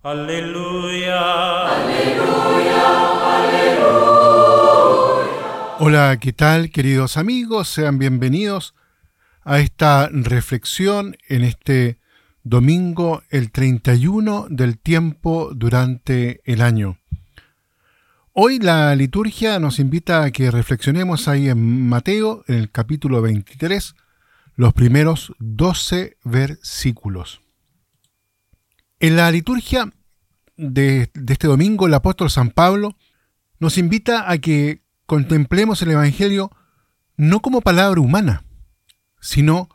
Aleluya. Hola, ¿qué tal queridos amigos? Sean bienvenidos a esta reflexión en este domingo, el 31 del tiempo durante el año. Hoy la liturgia nos invita a que reflexionemos ahí en Mateo, en el capítulo 23, los primeros 12 versículos. En la liturgia de, este domingo, el apóstol San Pablo nos invita a que contemplemos el Evangelio no como palabra humana, sino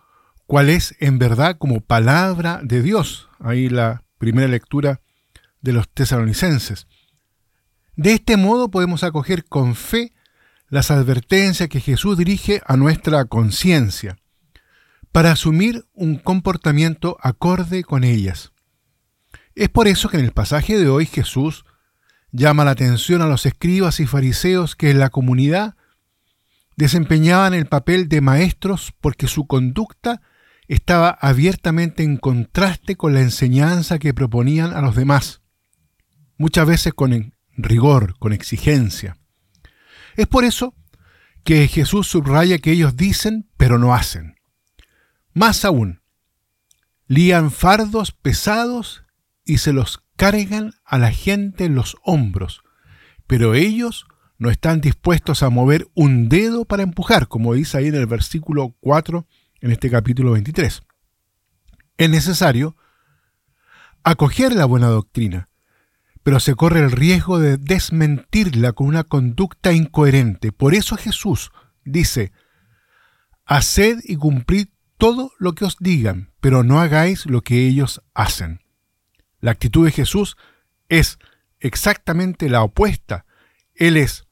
cuál es en verdad como palabra de Dios. Ahí la primera lectura de los tesalonicenses. De este modo podemos acoger con fe las advertencias que Jesús dirige a nuestra conciencia, para asumir un comportamiento acorde con ellas. Es por eso que en el pasaje de hoy Jesús llama la atención a los escribas y fariseos que en la comunidad desempeñaban el papel de maestros porque su conducta estaba abiertamente en contraste con la enseñanza que proponían a los demás, muchas veces con rigor, con exigencia. Es por eso que Jesús subraya que ellos dicen pero no hacen. Más aún, lían fardos pesados y se los cargan a la gente en los hombros, pero ellos no están dispuestos a mover un dedo para empujar, como dice ahí en el versículo 4 en este capítulo 23. Es necesario acoger la buena doctrina, pero se corre el riesgo de desmentirla con una conducta incoherente. Por eso Jesús dice, haced y cumplid todo lo que os digan, pero no hagáis lo que ellos hacen. La actitud de Jesús es exactamente la opuesta. Él es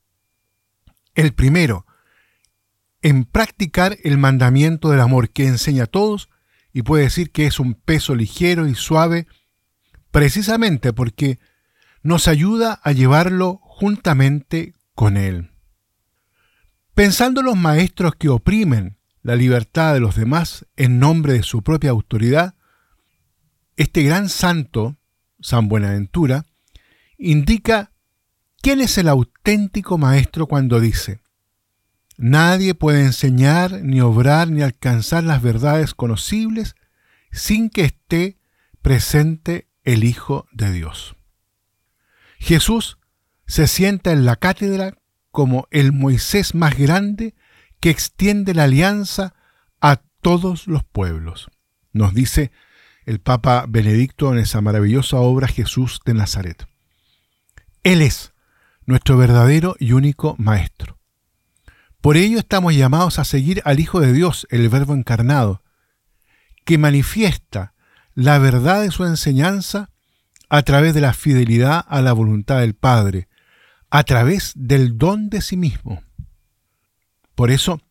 el primero en practicar el mandamiento del amor que enseña a todos y puede decir que es un peso ligero y suave precisamente porque nos ayuda a llevarlo juntamente con Él. Pensando los maestros que oprimen la libertad de los demás en nombre de su propia autoridad, este gran santo San Buenaventura, indica quién es el auténtico maestro cuando dice, Nadie puede enseñar, ni obrar, ni alcanzar las verdades conocibles sin que esté presente el Hijo de Dios. Jesús se sienta en la cátedra como el Moisés más grande que extiende la alianza a todos los pueblos. Nos dice el Papa Benedicto en esa maravillosa obra Jesús de Nazaret. Él es nuestro verdadero y único Maestro. Por ello estamos llamados a seguir al Hijo de Dios, el Verbo encarnado, que manifiesta la verdad de su enseñanza a través de la fidelidad a la voluntad del Padre, a través del don de sí mismo. Por eso,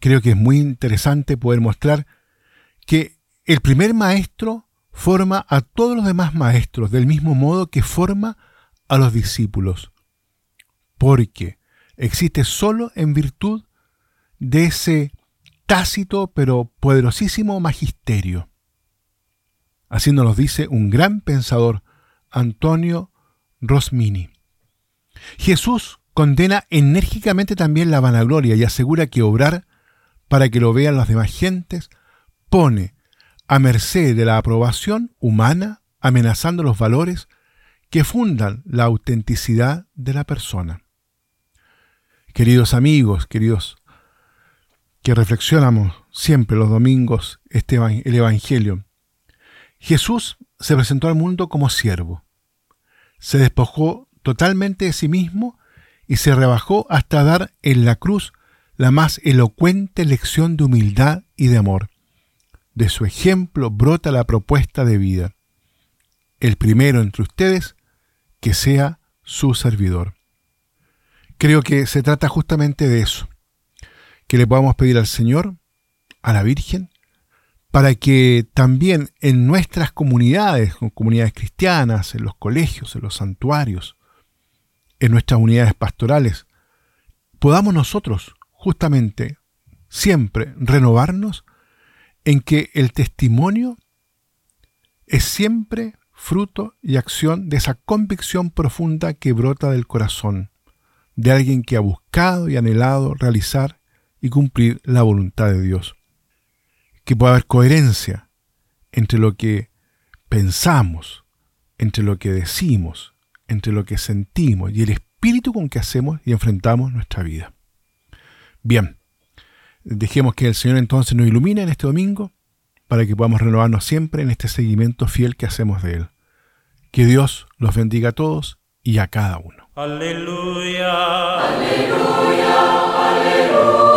creo que es muy interesante poder mostrar que el primer maestro forma a todos los demás maestros del mismo modo que forma a los discípulos, porque existe solo en virtud de ese tácito pero poderosísimo magisterio. Así nos lo dice un gran pensador, Antonio Rosmini. Jesús condena enérgicamente también la vanagloria y asegura que obrar para que lo vean las demás gentes pone a merced de la aprobación humana, amenazando los valores que fundan la autenticidad de la persona. Queridos amigos, queridos que reflexionamos siempre los domingos este, el Evangelio, Jesús se presentó al mundo como siervo, se despojó totalmente de sí mismo y se rebajó hasta dar en la cruz la más elocuente lección de humildad y de amor. De su ejemplo brota la propuesta de vida. El primero entre ustedes, que sea su servidor. Creo que se trata justamente de eso, que le podamos pedir al Señor, a la Virgen, para que también en nuestras comunidades, comunidades cristianas, en los colegios, en los santuarios, en nuestras unidades pastorales, podamos nosotros justamente siempre renovarnos en que el testimonio es siempre fruto y acción de esa convicción profunda que brota del corazón, de alguien que ha buscado y anhelado realizar y cumplir la voluntad de Dios. Que pueda haber coherencia entre lo que pensamos, entre lo que decimos, entre lo que sentimos y el espíritu con que hacemos y enfrentamos nuestra vida. Bien, dejemos que el Señor entonces nos ilumine en este domingo para que podamos renovarnos siempre en este seguimiento fiel que hacemos de Él. Que Dios los bendiga a todos y a cada uno. Aleluya. Aleluya. Aleluya.